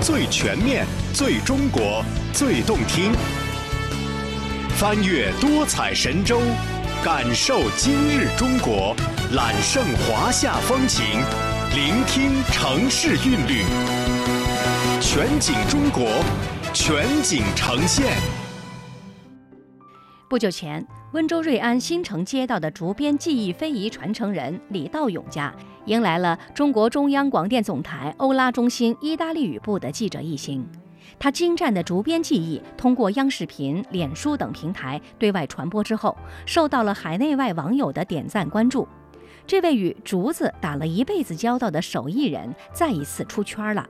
最全面、最中国、最动听。翻越多彩神州，感受今日中国，揽胜华夏风情，聆听城市韵律。全景中国，全景呈现。不久前，温州瑞安新城街道的竹编技艺非遗传承人李道勇家迎来了中国中央广电总台欧拉中心意大利语部的记者一行。他精湛的竹编技艺通过央视频、脸书等平台对外传播之后，受到了海内外网友的点赞关注。这位与竹子打了一辈子交道的手艺人再一次出圈了。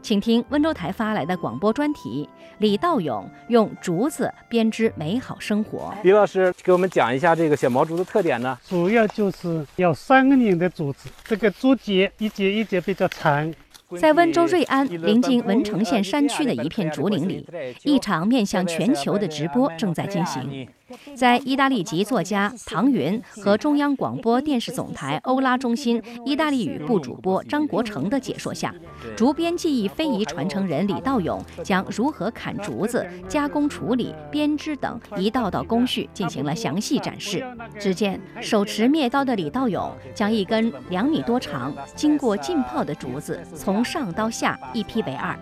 请听温州台发来的广播专题：李道勇用竹子编织美好生活。李老师给我们讲一下这个小毛竹的特点呢？主要就是要三个拧的竹子，这个竹节一节一节比较长。在温州瑞安临近文成县山区的一片竹林里，一场面向全球的直播正在进行。在意大利籍作家唐云和中央广播电视总台欧拉中心意大利语部主播张国成的解说下，竹编技艺非遗传承人李道勇将如何砍竹子、加工处理、编织等一道道工序进行了详细展示。只见手持篾刀的李道勇将一根两米多长、经过浸泡的竹子从上到下一劈为二，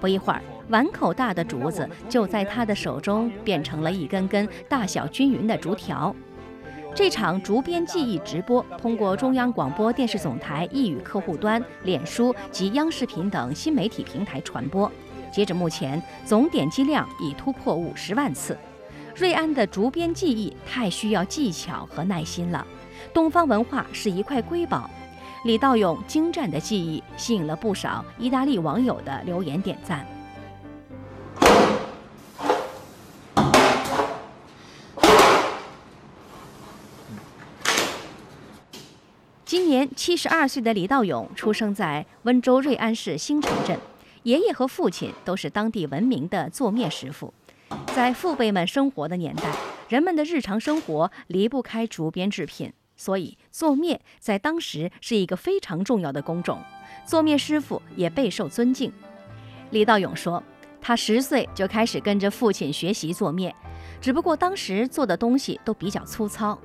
不一会儿。碗口大的竹子就在他的手中变成了一根根大小均匀的竹条。这场竹编技艺直播通过中央广播电视总台易语客户端、脸书及央视频等新媒体平台传播，截止目前，总点击量已突破五十万次。瑞安的竹编技艺太需要技巧和耐心了，东方文化是一块瑰宝。李道勇精湛的技艺吸引了不少意大利网友的留言点赞。年七十二岁的李道勇出生在温州瑞安市新城镇，爷爷和父亲都是当地闻名的做面师傅。在父辈们生活的年代，人们的日常生活离不开竹编制品，所以做面在当时是一个非常重要的工种，做面师傅也备受尊敬。李道勇说，他十岁就开始跟着父亲学习做面，只不过当时做的东西都比较粗糙。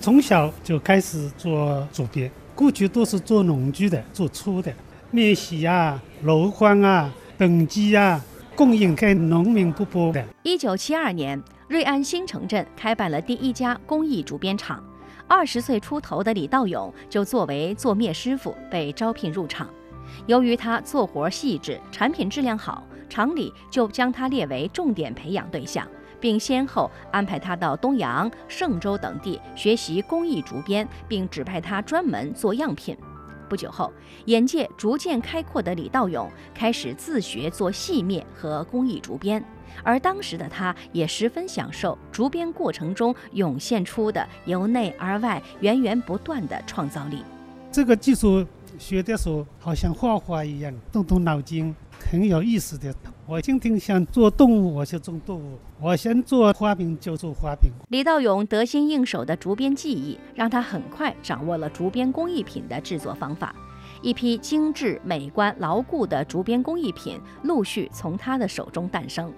从小就开始做竹编，过去都是做农具的，做粗的，面席啊、箩筐啊、等机啊，供应给农民伯伯的。一九七二年，瑞安新城镇开办了第一家工艺竹编厂，二十岁出头的李道勇就作为做面师傅被招聘入厂。由于他做活细致，产品质量好，厂里就将他列为重点培养对象。并先后安排他到东阳、嵊州等地学习工艺竹编，并指派他专门做样品。不久后，眼界逐渐开阔的李道勇开始自学做细面和工艺竹编，而当时的他也十分享受竹编过程中涌现出的由内而外源源不断的创造力。这个技术学的时候，好像画画一样，动动脑筋。很有意思的，我今天想做动物，我就做动物；我想做花瓶，就做花瓶。李道勇得心应手的竹编技艺，让他很快掌握了竹编工艺品的制作方法。一批精致、美观、牢固的竹编工艺品陆续从他的手中诞生。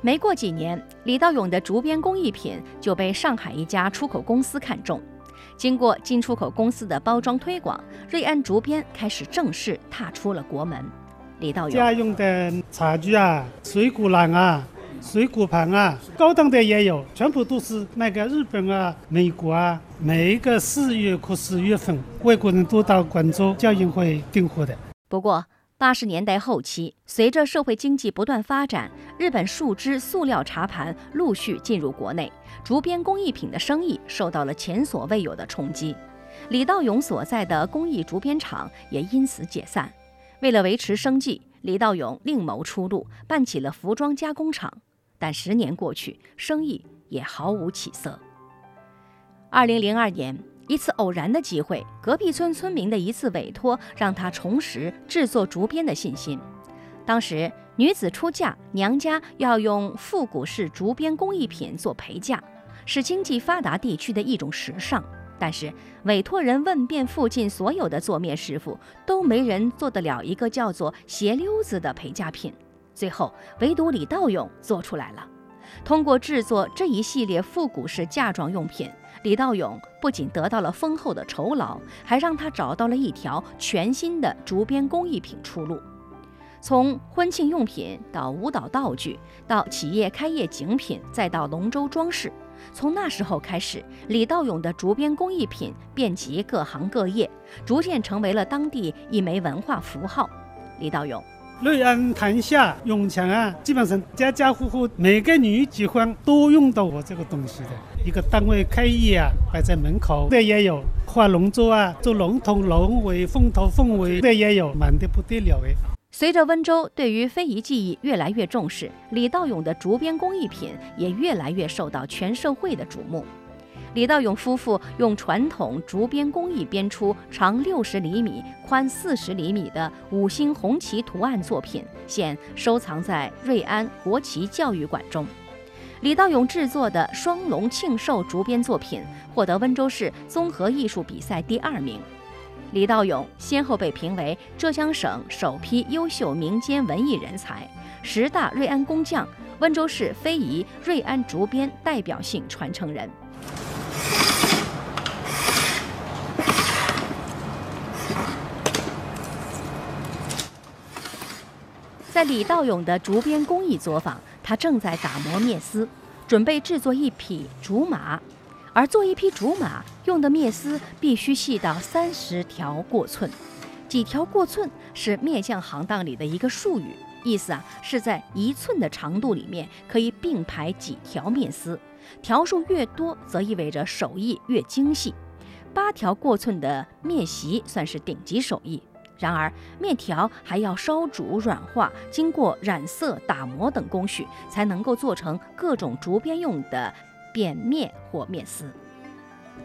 没过几年，李道勇的竹编工艺品就被上海一家出口公司看中。经过进出口公司的包装推广，瑞安竹编开始正式踏出了国门。李道勇家用的茶具啊，水果篮啊，水果盘啊，高档的也有，全部都是那个日本啊、美国啊，每一个四月或十月份，外国人都到广州交易会订货的。不过，八十年代后期，随着社会经济不断发展，日本树脂、塑料茶盘陆续进入国内，竹编工艺品的生意受到了前所未有的冲击，李道勇所在的工艺竹编厂也因此解散。为了维持生计，李道勇另谋出路，办起了服装加工厂。但十年过去，生意也毫无起色。二零零二年，一次偶然的机会，隔壁村村民的一次委托，让他重拾制作竹编的信心。当时，女子出嫁，娘家要用复古式竹编工艺品做陪嫁，是经济发达地区的一种时尚。但是委托人问遍附近所有的做面师傅，都没人做得了一个叫做鞋溜子的陪嫁品。最后，唯独李道勇做出来了。通过制作这一系列复古式嫁妆用品，李道勇不仅得到了丰厚的酬劳，还让他找到了一条全新的竹编工艺品出路。从婚庆用品到舞蹈道具，到企业开业景品，再到龙舟装饰，从那时候开始，李道勇的竹编工艺品遍及各行各业，逐渐成为了当地一枚文化符号。李道勇。瑞安潭下永强啊，基本上家家户户每个女结婚都用到我这个东西的。一个单位开业啊，摆在门口这也有，画龙舟啊，做龙头龙尾、凤头凤尾这也有，满的不得了哎。随着温州对于非遗技艺越来越重视，李道勇的竹编工艺品也越来越受到全社会的瞩目。李道勇夫妇用传统竹编工艺编出长六十厘米、宽四十厘米的五星红旗图案作品，现收藏在瑞安国旗教育馆中。李道勇制作的双龙庆寿竹编作品获得温州市综合艺术比赛第二名。李道勇先后被评为浙江省首批优秀民间文艺人才、十大瑞安工匠、温州市非遗瑞安竹编代表性传承人。在李道勇的竹编工艺作坊，他正在打磨篾丝，准备制作一匹竹马。而做一匹竹马用的篾丝必须细到三十条过寸。几条过寸是篾匠行当里的一个术语，意思啊是在一寸的长度里面可以并排几条篾丝，条数越多则意味着手艺越精细。八条过寸的篾席算是顶级手艺。然而，面条还要烧煮、软化，经过染色、打磨等工序，才能够做成各种竹编用的扁面或面丝。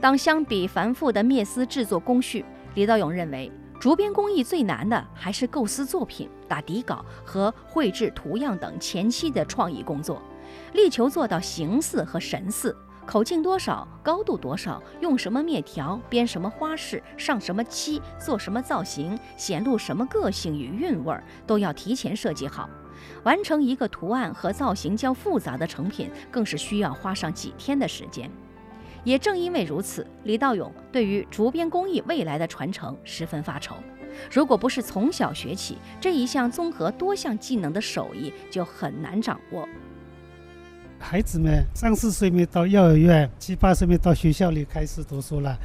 当相比繁复的面丝制作工序，李道勇认为，竹编工艺最难的还是构思作品、打底稿和绘制图样等前期的创意工作，力求做到形似和神似。口径多少，高度多少，用什么面条编什么花式，上什么漆，做什么造型，显露什么个性与韵味儿，都要提前设计好。完成一个图案和造型较复杂的成品，更是需要花上几天的时间。也正因为如此，李道勇对于竹编工艺未来的传承十分发愁。如果不是从小学起，这一项综合多项技能的手艺就很难掌握。孩子们三四岁没到幼儿园，七八岁没到学校里开始读书了，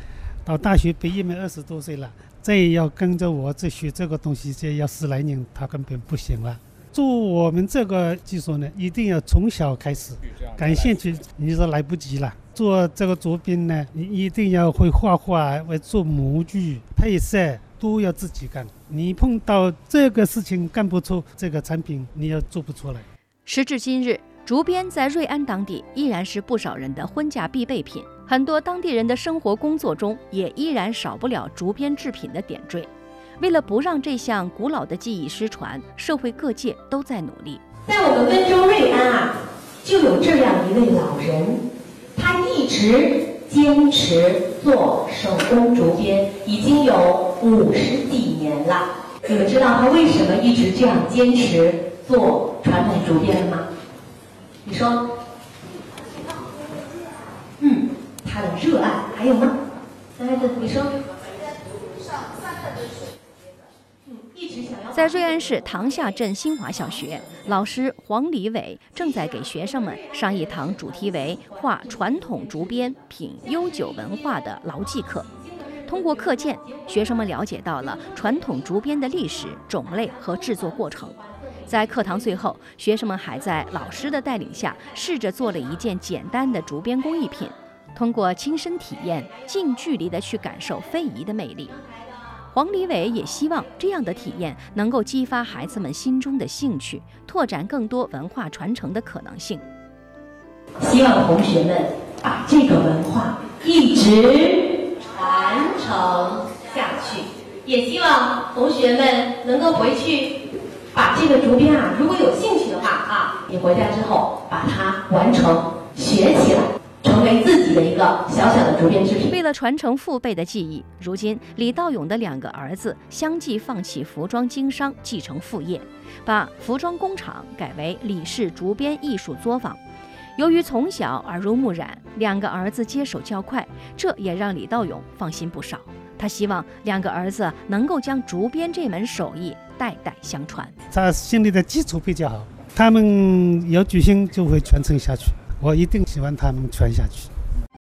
到大学毕业没二十多岁了，再要跟着我这学这个东西，这要十来年，他根本不行了。做我们这个技术呢，一定要从小开始，感兴趣你说来不及了。做这个竹编呢，你一定要会画画，会做模具、配色都要自己干。你碰到这个事情干不出这个产品，你要做不出来。时至今日。竹编在瑞安当地依然是不少人的婚嫁必备品，很多当地人的生活工作中也依然少不了竹编制品的点缀。为了不让这项古老的技艺失传，社会各界都在努力。在我们温州瑞安啊，就有这样一位老人，他一直坚持做手工竹编，已经有五十几年了。你们知道他为什么一直这样坚持做传统竹编的吗？你说，嗯，他的热爱还有吗？男孩子，你说。在瑞安市塘下镇新华小学，老师黄礼伟正在给学生们上一堂主题为“画传统竹编，品悠久文化”的牢记课。通过课件，学生们了解到了传统竹编的历史、种类和制作过程。在课堂最后，学生们还在老师的带领下，试着做了一件简单的竹编工艺品。通过亲身体验，近距离地去感受非遗的魅力。黄礼伟也希望这样的体验能够激发孩子们心中的兴趣，拓展更多文化传承的可能性。希望同学们把这个文化一直传承下去，也希望同学们能够回去。把这个竹编啊，如果有兴趣的话啊，你回家之后把它完成学起来。成为自己的一个小小的竹编制品。为了传承父辈的技艺，如今李道勇的两个儿子相继放弃服装经商，继承父业，把服装工厂改为李氏竹编艺术作坊。由于从小耳濡目染，两个儿子接手较快，这也让李道勇放心不少。他希望两个儿子能够将竹编这门手艺代代相传。他心里的基础比较好，他们有决心就会传承下去。我一定喜欢他们传下去。